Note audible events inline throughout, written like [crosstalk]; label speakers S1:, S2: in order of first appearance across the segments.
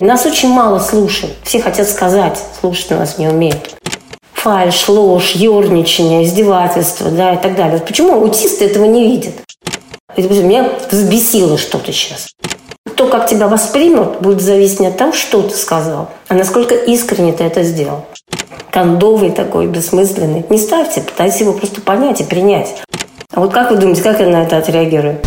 S1: Нас очень мало слушают. Все хотят сказать, слушать нас не умеют. Фальш, ложь, ерничание, издевательство, да, и так далее. Почему аутисты этого не видят? Меня взбесило что-то сейчас. То, как тебя воспримут, будет зависеть от того, что ты сказал, а насколько искренне ты это сделал. Кондовый такой, бессмысленный. Не ставьте, пытайтесь его просто понять и принять. А вот как вы думаете, как я на это отреагирую?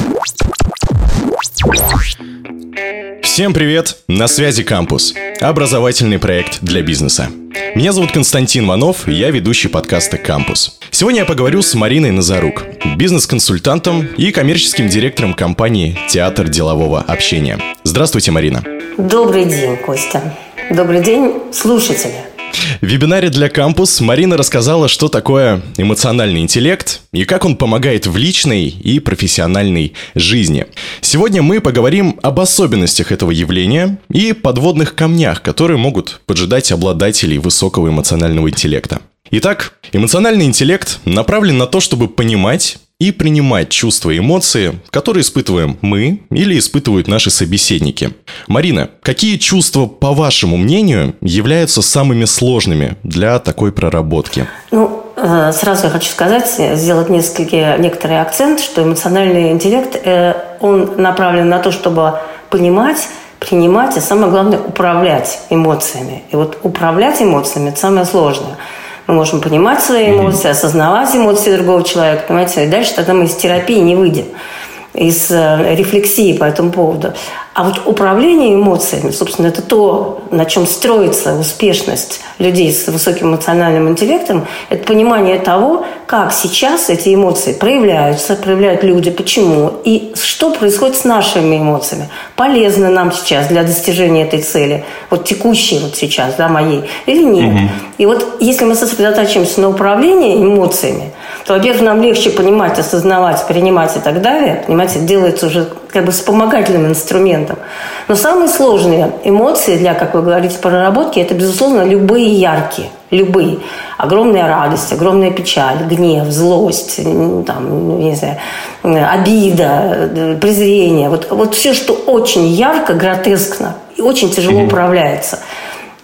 S2: Всем привет! На связи Кампус. Образовательный проект для бизнеса. Меня зовут Константин Ванов, и я ведущий подкаста «Кампус». Сегодня я поговорю с Мариной Назарук, бизнес-консультантом и коммерческим директором компании «Театр делового общения». Здравствуйте, Марина.
S1: Добрый день, Костя. Добрый день, слушатели.
S2: В вебинаре для Кампус Марина рассказала, что такое эмоциональный интеллект и как он помогает в личной и профессиональной жизни. Сегодня мы поговорим об особенностях этого явления и подводных камнях, которые могут поджидать обладателей высокого эмоционального интеллекта. Итак, эмоциональный интеллект направлен на то, чтобы понимать и принимать чувства и эмоции, которые испытываем мы или испытывают наши собеседники. Марина, какие чувства, по вашему мнению, являются самыми сложными для такой проработки?
S1: Ну, э, сразу я хочу сказать, сделать несколько, некоторый акцент, что эмоциональный интеллект, э, он направлен на то, чтобы понимать, принимать, и самое главное, управлять эмоциями. И вот управлять эмоциями – это самое сложное – мы можем понимать свои эмоции, осознавать эмоции другого человека, понимаете, и дальше тогда мы из терапии не выйдем из э, рефлексии по этому поводу. А вот управление эмоциями, собственно, это то, на чем строится успешность людей с высоким эмоциональным интеллектом, это понимание того, как сейчас эти эмоции проявляются, проявляют люди, почему, и что происходит с нашими эмоциями. Полезно нам сейчас для достижения этой цели, вот текущей вот сейчас, да, моей, или нет. Угу. И вот если мы сосредотачиваемся на управлении эмоциями, то, во-первых, нам легче понимать, осознавать, принимать и так далее. Понимаете, делается уже как бы вспомогательным инструментом. Но самые сложные эмоции для, как вы говорите, проработки, это, безусловно, любые яркие. Любые. Огромная радость, огромная печаль, гнев, злость, там, не знаю, обида, презрение. Вот, вот все, что очень ярко, гротескно и очень тяжело mm-hmm.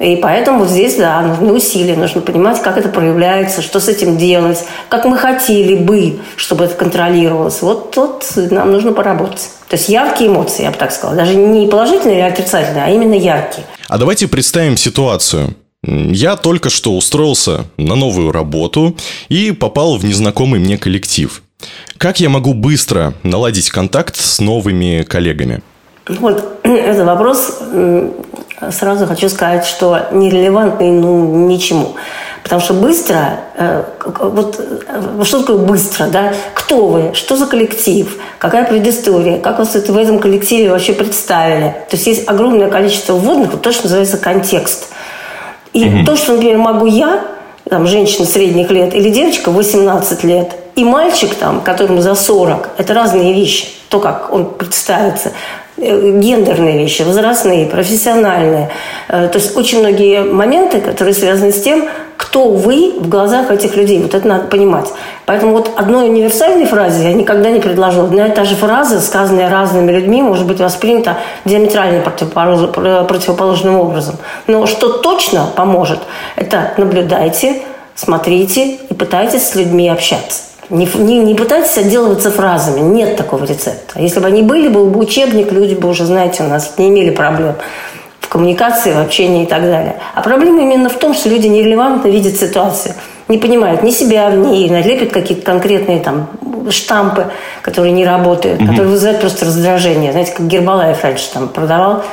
S1: И поэтому вот здесь, да, нужны усилия, нужно понимать, как это проявляется, что с этим делать, как мы хотели бы, чтобы это контролировалось. Вот тут нам нужно поработать. То есть яркие эмоции, я бы так сказала. Даже не положительные или отрицательные, а именно яркие.
S2: А давайте представим ситуацию. Я только что устроился на новую работу и попал в незнакомый мне коллектив. Как я могу быстро наладить контакт с новыми коллегами?
S1: Вот, [clears throat] это вопрос, сразу хочу сказать, что нерелевантный ну, ничему. Потому что быстро, э, вот э, что такое быстро, да? Кто вы, что за коллектив, какая предыстория, как вас это в этом коллективе вообще представили. То есть есть огромное количество вводных, вот то, что называется контекст. И угу. то, что, например, могу я, там, женщина средних лет, или девочка 18 лет, и мальчик, там, которому за 40, это разные вещи. То, как он представится. Э, гендерные вещи, возрастные, профессиональные. Э, то есть очень многие моменты, которые связаны с тем, кто вы в глазах этих людей. Вот это надо понимать. Поэтому вот одной универсальной фразе я никогда не предложу. Одна и та же фраза, сказанная разными людьми, может быть воспринята диаметрально противоположным образом. Но что точно поможет, это наблюдайте, смотрите и пытайтесь с людьми общаться. Не, не, не пытайтесь отделываться фразами. Нет такого рецепта. Если бы они были, был бы учебник, люди бы уже, знаете, у нас не имели проблем в коммуникации, в общении и так далее. А проблема именно в том, что люди нерелевантно видят ситуацию. Не понимают ни себя в ней, налепят какие-то конкретные там штампы, которые не работают, mm-hmm. которые вызывают просто раздражение. Знаете, как Гербалаев раньше там продавал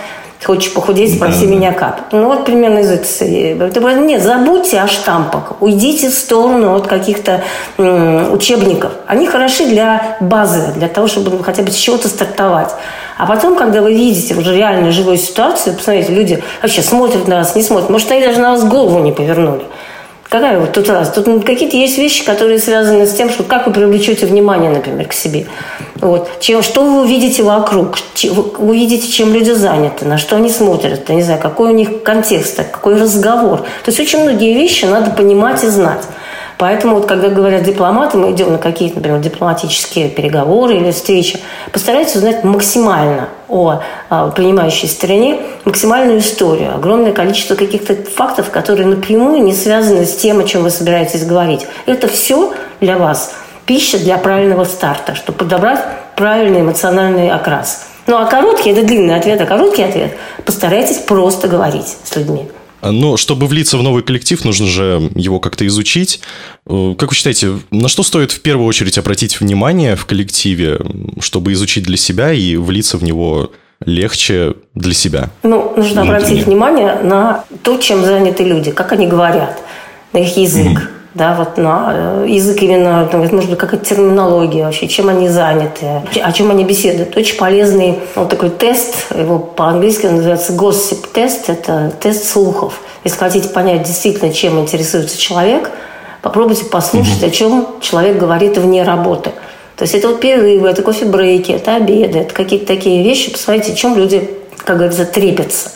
S1: Хочешь похудеть, спроси да. меня как. Ну вот примерно из этой серии. Нет, забудьте о штампах. Уйдите в сторону от каких-то учебников. Они хороши для базы, для того, чтобы хотя бы с чего-то стартовать. А потом, когда вы видите уже реальную живую ситуацию, посмотрите, люди вообще смотрят на вас, не смотрят. Может, они даже на вас голову не повернули. Какая вот тут раз? Тут какие-то есть вещи, которые связаны с тем, что как вы привлечете внимание, например, к себе. Вот. Чем, что вы увидите вокруг, чем, вы увидите, чем люди заняты, на что они смотрят, я не знаю, какой у них контекст, какой разговор. То есть очень многие вещи надо понимать и знать. Поэтому вот когда говорят дипломаты, мы идем на какие-то, например, дипломатические переговоры или встречи, постарайтесь узнать максимально о, о принимающей стороне, максимальную историю, огромное количество каких-то фактов, которые напрямую не связаны с тем, о чем вы собираетесь говорить. Это все для вас пища для правильного старта, чтобы подобрать правильный эмоциональный окрас. Ну а короткий – это длинный ответ, а короткий ответ – постарайтесь просто говорить с людьми.
S2: Но чтобы влиться в новый коллектив, нужно же его как-то изучить. Э, как вы считаете, на что стоит в первую очередь обратить внимание в коллективе, чтобы изучить для себя и влиться в него легче для себя?
S1: Ну, нужно обратить внимание на то, чем заняты люди, как они говорят, на их язык. Mm-hmm да, вот на э, язык именно, может быть, какая-то терминология вообще, чем они заняты, о чем они беседуют. Очень полезный вот такой тест, его по-английски называется gossip тест, это тест слухов. Если хотите понять действительно, чем интересуется человек, попробуйте послушать, о чем человек говорит вне работы. То есть это вот перерывы, это кофе-брейки, это обеды, это какие-то такие вещи. Посмотрите, чем люди, как говорится, трепятся.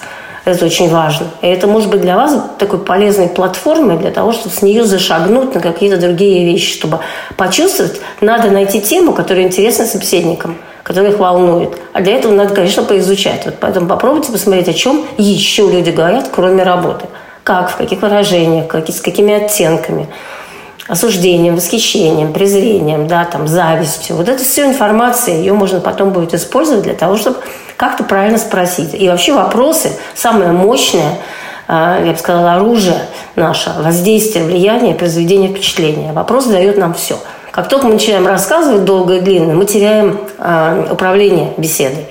S1: Это очень важно. И это может быть для вас такой полезной платформой для того, чтобы с нее зашагнуть на какие-то другие вещи, чтобы почувствовать, надо найти тему, которая интересна собеседникам, которая их волнует. А для этого надо, конечно, поизучать. Вот поэтому попробуйте посмотреть, о чем еще люди говорят, кроме работы. Как, в каких выражениях, как, с какими оттенками осуждением, восхищением, презрением, да, там, завистью. Вот это все информация, ее можно потом будет использовать для того, чтобы как-то правильно спросить. И вообще вопросы самое мощное, а, я бы сказала, оружие наше, воздействие, влияние, произведение впечатления. Вопрос дает нам все. Как только мы начинаем рассказывать долго и длинно, мы теряем э, управление беседой.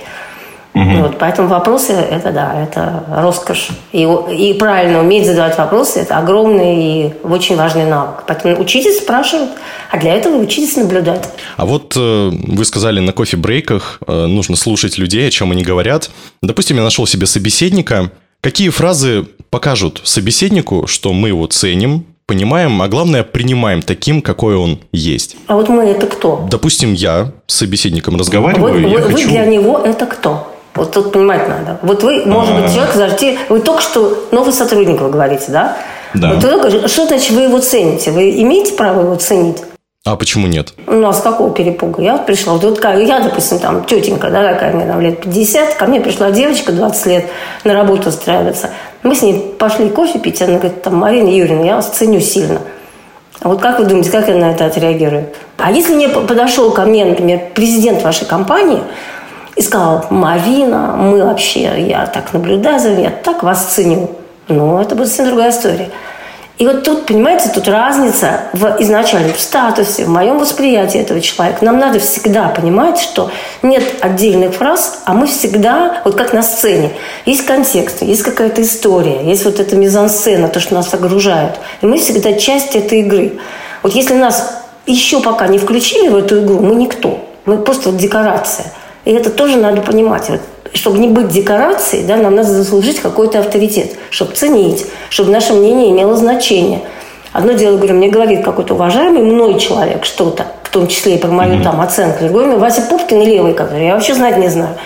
S1: Угу. Вот, поэтому вопросы – это да, это роскошь. И, и правильно уметь задавать вопросы – это огромный и очень важный навык. Поэтому учитесь спрашивать, а для этого учитесь наблюдать.
S2: А вот э, вы сказали, на кофе-брейках э, нужно слушать людей, о чем они говорят. Допустим, я нашел себе собеседника. Какие фразы покажут собеседнику, что мы его ценим, понимаем, а главное, принимаем таким, какой он есть.
S1: А вот мы это кто?
S2: Допустим, я с собеседником разговариваю.
S1: Вы,
S2: вы,
S1: вы
S2: хочу...
S1: для него это кто? Вот тут понимать надо. Вот вы, может быть, человек, подождите, вы только что новый сотрудник, вы говорите, да?
S2: Да.
S1: Вот только, что значит вы его цените? Вы имеете право его ценить?
S2: А почему нет?
S1: Ну, а с какого перепуга? Я вот пришла, вот я, допустим, там, тетенька, да, такая, мне там лет 50, ко мне пришла девочка 20 лет на работу устраиваться. Мы с ней пошли кофе пить, она говорит, там, Марина Юрьевна, я вас ценю сильно. А вот как вы думаете, как я на это отреагирую? А если мне подошел ко мне, например, президент вашей компании, и сказал, Марина, мы вообще, я так наблюдаю за вами, я так вас ценю. Ну, это будет совсем другая история. И вот тут, понимаете, тут разница в изначальном статусе, в моем восприятии этого человека. Нам надо всегда понимать, что нет отдельных фраз, а мы всегда, вот как на сцене, есть контекст, есть какая-то история, есть вот эта мизансцена, то, что нас огружает. И мы всегда часть этой игры. Вот если нас еще пока не включили в эту игру, мы никто. Мы просто вот декорация – и это тоже надо понимать. Чтобы не быть декорацией, да, нам надо заслужить какой-то авторитет, чтобы ценить, чтобы наше мнение имело значение. Одно дело, говорю, мне говорит какой-то уважаемый мной человек что-то, в том числе и про мою mm-hmm. там оценку. Другой Вася Пупкин левый, который я вообще знать не знаю.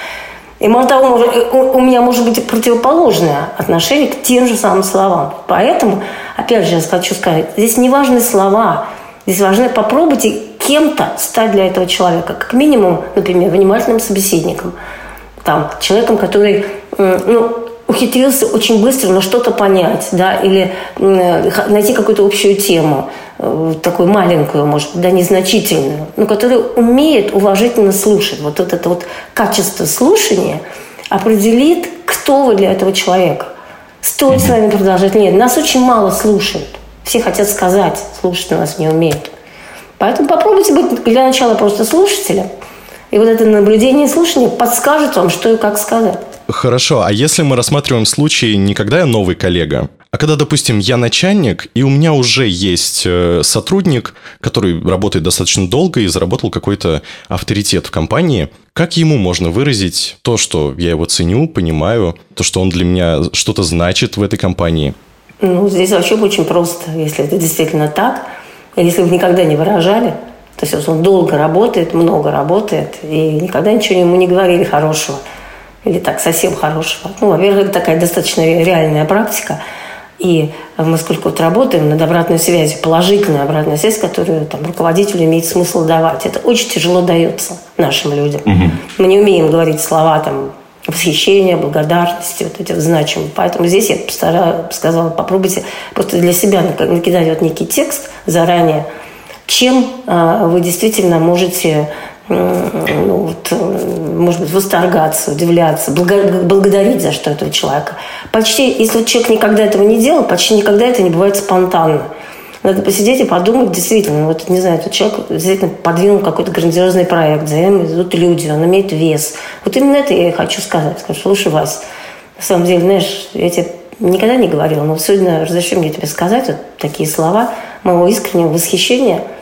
S1: И мало того, у меня может быть противоположное отношение к тем же самым словам. Поэтому, опять же, я хочу сказать, здесь не важны слова, здесь важны попробуйте кем-то стать для этого человека. Как минимум, например, внимательным собеседником. Там, человеком, который ну, ухитрился очень быстро на что-то понять, да, или найти какую-то общую тему, э, такую маленькую, может быть, да, незначительную, но который умеет уважительно слушать. Вот это вот качество слушания определит, кто вы для этого человека. Стоит с вами продолжать? Нет, нас очень мало слушают. Все хотят сказать, слушать нас не умеют. Поэтому попробуйте быть для начала просто слушателем. И вот это наблюдение и слушание подскажет вам, что и как сказать.
S2: Хорошо, а если мы рассматриваем случай не когда я новый коллега, а когда, допустим, я начальник, и у меня уже есть э, сотрудник, который работает достаточно долго и заработал какой-то авторитет в компании, как ему можно выразить то, что я его ценю, понимаю, то, что он для меня что-то значит в этой компании?
S1: Ну, здесь вообще очень просто, если это действительно так – если вы никогда не выражали, то есть он долго работает, много работает, и никогда ничего ему не говорили хорошего. Или так, совсем хорошего. Ну, во-первых, это такая достаточно реальная практика. И мы сколько вот работаем над обратной связью, положительная обратная связь, которую там, руководителю имеет смысл давать. Это очень тяжело дается нашим людям. Угу. Мы не умеем говорить слова там, восхищения, благодарности, вот эти вот значимые. Поэтому здесь я постараюсь, сказала, попробуйте просто для себя накидать вот некий текст заранее, чем э, вы действительно можете ну, вот, может быть, восторгаться, удивляться, благодарить за что этого человека. Почти, если человек никогда этого не делал, почти никогда это не бывает спонтанно. Надо посидеть и подумать, действительно, вот, не знаю, этот человек действительно подвинул какой-то грандиозный проект, за ним идут люди, он имеет вес. Вот именно это я и хочу сказать. Скажу, слушай, Вась, на самом деле, знаешь, я тебе никогда не говорила, но сегодня разреши мне тебе сказать вот такие слова моего искреннего восхищения –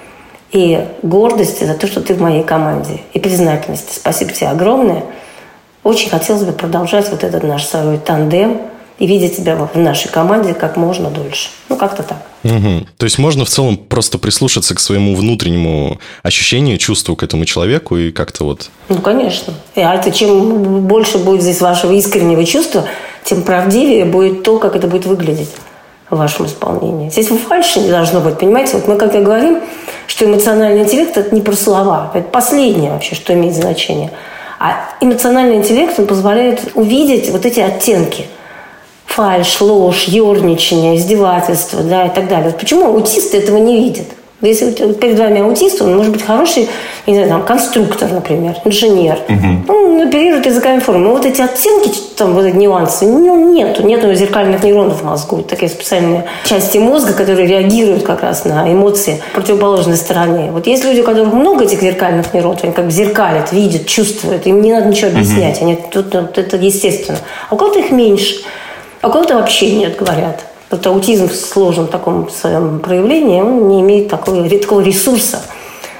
S1: и гордости за то, что ты в моей команде, и признательности. Спасибо тебе огромное. Очень хотелось бы продолжать вот этот наш свой тандем и видеть тебя в нашей команде как можно дольше. Ну, как-то так.
S2: Угу. То есть можно в целом просто прислушаться к своему внутреннему ощущению, чувству к этому человеку и как-то вот...
S1: Ну, конечно. И а это чем больше будет здесь вашего искреннего чувства, тем правдивее будет то, как это будет выглядеть в вашем исполнении. Здесь фальши не должно быть, понимаете? Вот мы как и говорим, что эмоциональный интеллект – это не про слова, это последнее вообще, что имеет значение. А эмоциональный интеллект, он позволяет увидеть вот эти оттенки. Фальш, ложь, ерничание, издевательство да, и так далее. Вот почему аутисты этого не видят? Если перед вами аутист, он может быть хороший, не знаю, там, конструктор, например, инженер. Угу. Он оперирует языковыми формами. Но вот эти оттенки, там, вот эти нюансы, ну, нету. Нету зеркальных нейронов в мозгу. Такие специальные части мозга, которые реагируют как раз на эмоции противоположной стороне. Вот есть люди, у которых много этих зеркальных нейронов, они как бы зеркалят, видят, чувствуют. Им не надо ничего объяснять. Угу. Они, тут, тут, это естественно. А у кого-то их меньше. А у кого-то вообще нет, говорят. Вот аутизм в сложном таком своем проявлении, он не имеет такого, такого ресурса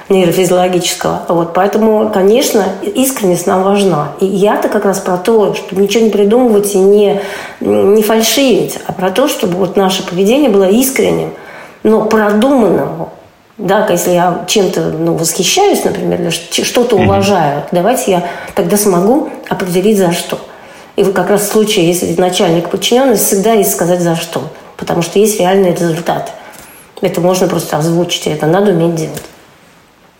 S1: нейрофизиологического. Вот, поэтому, конечно, искренность нам важна. И я-то как раз про то, чтобы ничего не придумывать и не, не фальшивить, а про то, чтобы вот наше поведение было искренним, но продуманным. Да, если я чем-то ну, восхищаюсь, например, или что-то уважаю, давайте я тогда смогу определить за что. И вот как раз в случае, если начальник подчиненный, всегда есть сказать за что. Потому что есть реальные результаты. Это можно просто озвучить, и это надо уметь делать.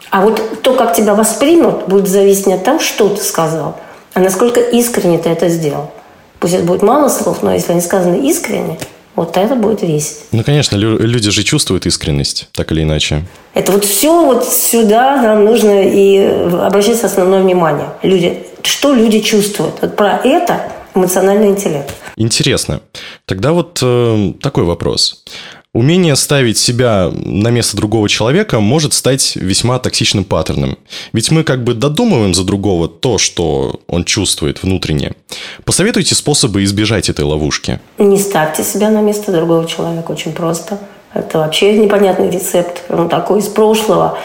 S1: А вот то, как тебя воспримут, будет зависеть не от того, что ты сказал, а насколько искренне ты это сделал. Пусть это будет мало слов, но если они сказаны искренне, вот это будет весить.
S2: Ну, конечно, люди же чувствуют искренность, так или иначе.
S1: Это вот все вот сюда нам нужно и обращать основное внимание. Люди, что люди чувствуют? Вот про это эмоциональный интеллект.
S2: Интересно. Тогда вот э, такой вопрос. Умение ставить себя на место другого человека может стать весьма токсичным паттерном. Ведь мы как бы додумываем за другого то, что он чувствует внутренне. Посоветуйте способы избежать этой ловушки.
S1: Не ставьте себя на место другого человека. Очень просто. Это вообще непонятный рецепт. Он такой из прошлого.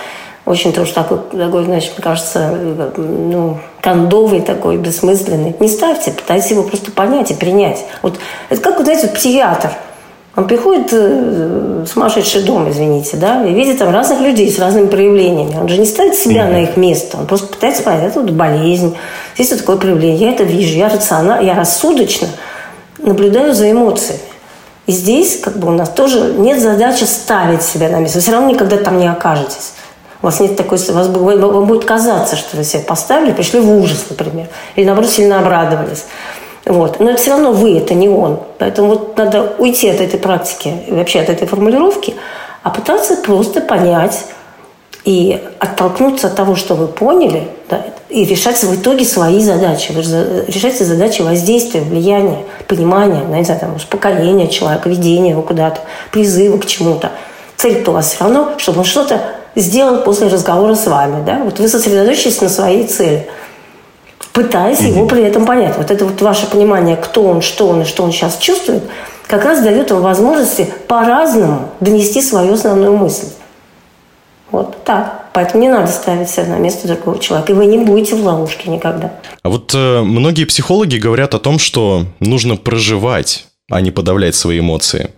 S1: Очень тоже такой, такой, значит, мне кажется, ну, кондовый такой, бессмысленный. Не ставьте, пытайтесь его просто понять и принять. Вот это как, знаете, вот психиатр – он приходит э, в сумасшедший дом, извините, да, и видит там разных людей с разными проявлениями. Он же не ставит себя mm-hmm. на их место, он просто пытается понять, это вот болезнь, здесь вот такое проявление, я это вижу, я рационально, я рассудочно наблюдаю за эмоциями. И здесь как бы у нас тоже нет задачи ставить себя на место. Вы все равно никогда там не окажетесь. У вас нет такой... Вас, вам будет казаться, что вы себя поставили, пришли в ужас, например. Или, наоборот, сильно обрадовались. Вот. Но это все равно вы, это не он. Поэтому вот надо уйти от этой практики, вообще от этой формулировки, а пытаться просто понять и оттолкнуться от того, что вы поняли, да, и решать в итоге свои задачи. Вы же решаете задачи воздействия, влияния, понимания, ну, не знаю, там, успокоения человека, ведения его куда-то, призыва к чему-то. Цель-то у вас все равно, чтобы он что-то сделал после разговора с вами. Да? Вот вы сосредоточились на своей цели – пытаясь mm-hmm. его при этом понять. Вот это вот ваше понимание, кто он, что он и что он сейчас чувствует, как раз дает вам возможности по-разному донести свою основную мысль. Вот так. Поэтому не надо ставить себя на место другого человека, и вы не будете в ловушке никогда.
S2: А вот э, многие психологи говорят о том, что нужно проживать, а не подавлять свои эмоции.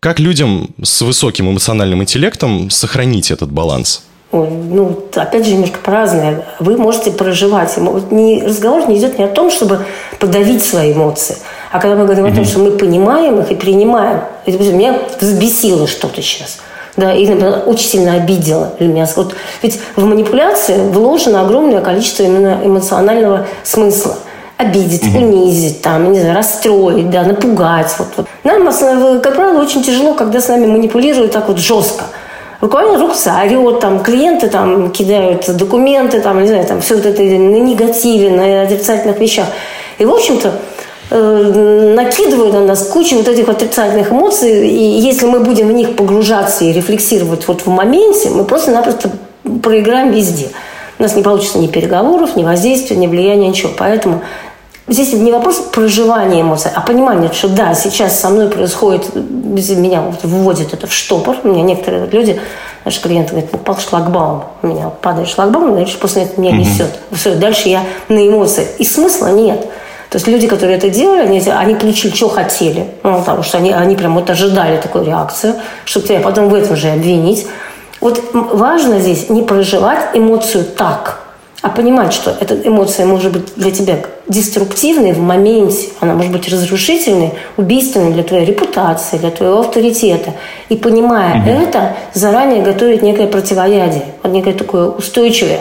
S2: Как людям с высоким эмоциональным интеллектом сохранить этот баланс?
S1: ну, опять же, немножко по-разному. Вы можете проживать. Не, разговор не идет не о том, чтобы подавить свои эмоции, а когда мы говорим mm-hmm. о том, что мы понимаем их и принимаем. Меня взбесило что-то сейчас. Да, или, например, очень сильно обидела меня. Вот, ведь в манипуляции вложено огромное количество именно эмоционального смысла обидеть, mm-hmm. унизить, там, не знаю, расстроить, да, напугать. Вот, вот. Нам, как правило, очень тяжело, когда с нами манипулируют так вот жестко буквально ругается, орет, там, клиенты там кидают документы, там, не знаю, там, все вот это на негативе, на отрицательных вещах. И, в общем-то, э, накидывают на нас кучу вот этих отрицательных эмоций, и если мы будем в них погружаться и рефлексировать вот в моменте, мы просто-напросто проиграем везде. У нас не получится ни переговоров, ни воздействия, ни влияния, ничего. Поэтому Здесь не вопрос проживания эмоций, а понимание, что да, сейчас со мной происходит, меня вот вводит это в штопор. У меня некоторые люди, наши клиенты говорят, упал шлагбаум. У меня падает шлагбаум, дальше после этого меня несет. Все, дальше я на эмоции. И смысла нет. То есть люди, которые это делали, они, они получили, что хотели. Ну, потому что они, они прям вот ожидали такую реакцию, чтобы тебя потом в этом же обвинить. Вот важно здесь не проживать эмоцию так – а понимать, что эта эмоция может быть для тебя деструктивной в моменте, она может быть разрушительной, убийственной для твоей репутации, для твоего авторитета. И понимая угу. это, заранее готовить некое противоядие, вот некое такое устойчивое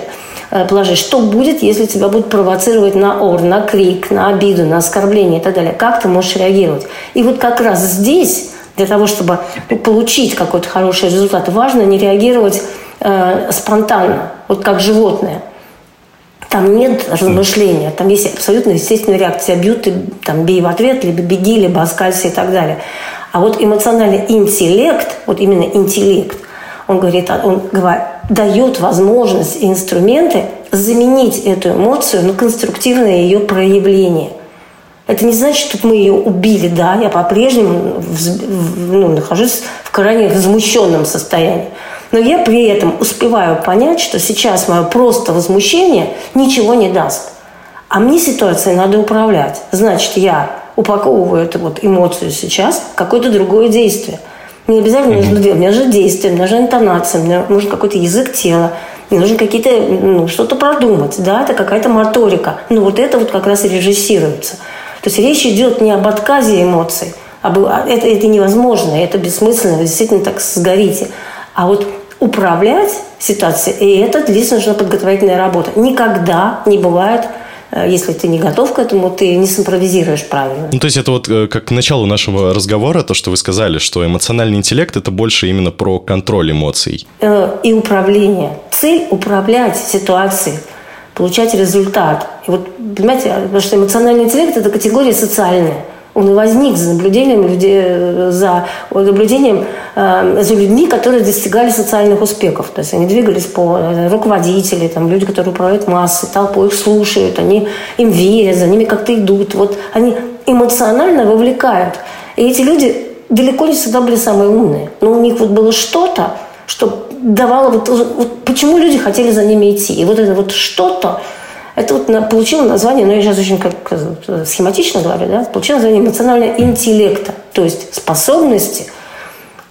S1: э, положение. Что будет, если тебя будут провоцировать на ор, на крик, на обиду, на оскорбление и так далее? Как ты можешь реагировать? И вот как раз здесь, для того, чтобы получить какой-то хороший результат, важно не реагировать э, спонтанно, вот как животное – там нет размышления, там есть абсолютно естественная реакция. Бьют, ты там бей в ответ, либо беги, либо оскалься и так далее. А вот эмоциональный интеллект, вот именно интеллект, он говорит, он говорит, дает возможность и инструменты заменить эту эмоцию на конструктивное ее проявление. Это не значит, что мы ее убили, да, я по-прежнему ну, нахожусь в крайне возмущенном состоянии. Но я при этом успеваю понять, что сейчас мое просто возмущение ничего не даст. А мне ситуацией надо управлять. Значит, я упаковываю эту вот эмоцию сейчас в какое-то другое действие. Не обязательно mm-hmm. нужно делать. Мне нужно действие, мне нужна интонация, мне нужен какой-то язык тела, мне нужно какие-то, ну, что-то продумать. Да, это какая-то моторика. Но вот это вот как раз и режиссируется. То есть речь идет не об отказе эмоций, об, а это, это невозможно, это бессмысленно, вы действительно так сгорите. А вот управлять ситуацией, и это нужна подготовительная работа. Никогда не бывает э, если ты не готов к этому, ты не симпровизируешь правильно.
S2: Ну, то есть это вот э, как к началу нашего разговора, то, что вы сказали, что эмоциональный интеллект – это больше именно про контроль эмоций.
S1: Э, и управление. Цель – управлять ситуацией, получать результат. И вот, понимаете, потому что эмоциональный интеллект – это категория социальная – он возник за наблюдением, людей, за наблюдением э, за людьми, которые достигали социальных успехов. То есть они двигались по э, руководители, там, люди, которые управляют массой, толпой их слушают, они им верят, за ними как-то идут. Вот они эмоционально вовлекают. И эти люди далеко не всегда были самые умные. Но у них вот было что-то, что давало... Вот, вот почему люди хотели за ними идти. И вот это вот что-то, это вот получило название, но я сейчас очень как э, схематично говорю, да, получило название эмоционального интеллекта, то есть способности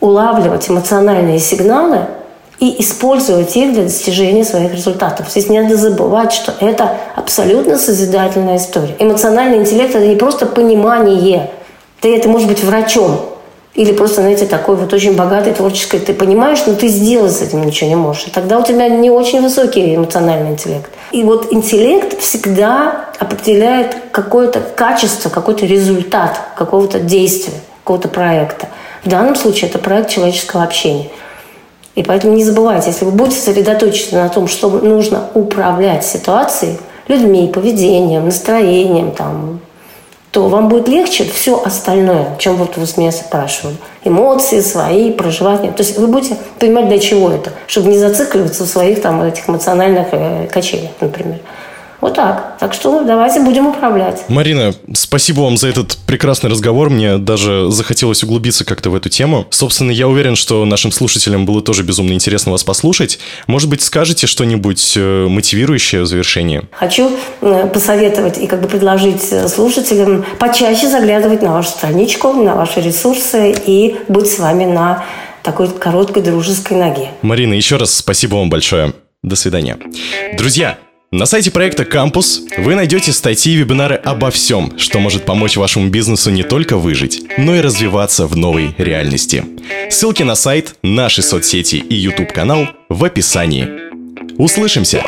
S1: улавливать эмоциональные сигналы и использовать их для достижения своих результатов. Здесь не надо забывать, что это абсолютно созидательная история. Эмоциональный интеллект – это не просто понимание. Ты это может быть врачом, или просто, знаете, такой вот очень богатый, творческий, ты понимаешь, но ты сделать с этим ничего не можешь. Тогда у тебя не очень высокий эмоциональный интеллект. И вот интеллект всегда определяет какое-то качество, какой-то результат какого-то действия, какого-то проекта. В данном случае это проект человеческого общения. И поэтому не забывайте, если вы будете сосредоточены на том, что нужно управлять ситуацией, людьми, поведением, настроением, там, то вам будет легче все остальное, чем вот вы с меня спрашивали. Эмоции свои, проживания. То есть вы будете понимать, для чего это, чтобы не зацикливаться в своих там этих эмоциональных э, качелях, например. Вот так. Так что давайте будем управлять.
S2: Марина, спасибо вам за этот прекрасный разговор. Мне даже захотелось углубиться как-то в эту тему. Собственно, я уверен, что нашим слушателям было тоже безумно интересно вас послушать. Может быть, скажете что-нибудь э, мотивирующее в завершении?
S1: Хочу э, посоветовать и как бы предложить э, слушателям почаще заглядывать на вашу страничку, на ваши ресурсы и быть с вами на такой короткой дружеской ноге.
S2: Марина, еще раз спасибо вам большое. До свидания. Друзья, на сайте проекта «Кампус» вы найдете статьи и вебинары обо всем, что может помочь вашему бизнесу не только выжить, но и развиваться в новой реальности. Ссылки на сайт, наши соцсети и YouTube-канал в описании. Услышимся!